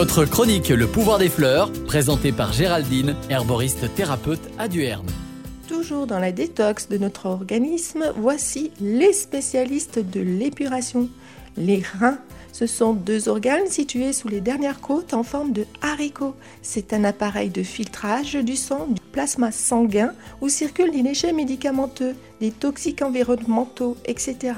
Votre chronique Le pouvoir des fleurs, présentée par Géraldine, herboriste thérapeute à Duerne. Toujours dans la détox de notre organisme, voici les spécialistes de l'épuration, les reins. Ce sont deux organes situés sous les dernières côtes en forme de haricot. C'est un appareil de filtrage du sang, du plasma sanguin où circulent des déchets médicamenteux, des toxiques environnementaux, etc.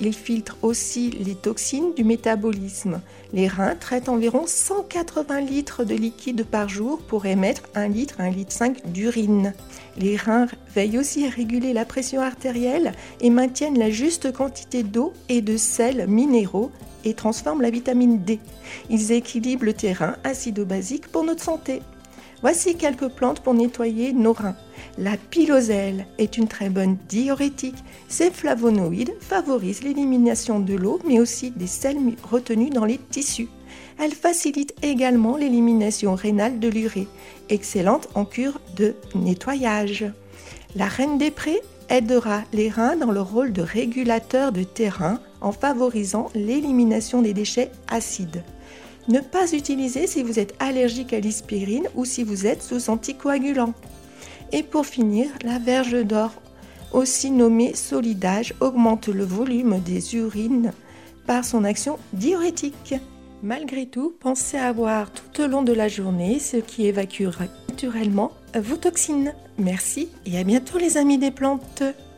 Il filtre aussi les toxines du métabolisme. Les reins traitent environ 180 litres de liquide par jour pour émettre 1 litre, 1 litre 5 d'urine. Les reins veillent aussi à réguler la pression artérielle et maintiennent la juste quantité d'eau et de minéraux et transforment la vitamine D. Ils équilibrent le terrain acido-basique pour notre santé. Voici quelques plantes pour nettoyer nos reins. La piloselle est une très bonne diurétique. Ces flavonoïdes favorisent l'élimination de l'eau, mais aussi des sels retenus dans les tissus. Elle facilite également l'élimination rénale de l'urée, excellente en cure de nettoyage. La reine des prés aidera les reins dans le rôle de régulateur de terrain en favorisant l'élimination des déchets acides. Ne pas utiliser si vous êtes allergique à l'aspirine ou si vous êtes sous anticoagulant. Et pour finir, la verge d'or, aussi nommée solidage, augmente le volume des urines par son action diurétique. Malgré tout, pensez à boire tout au long de la journée ce qui évacuera naturellement vos toxines. Merci et à bientôt les amis des plantes.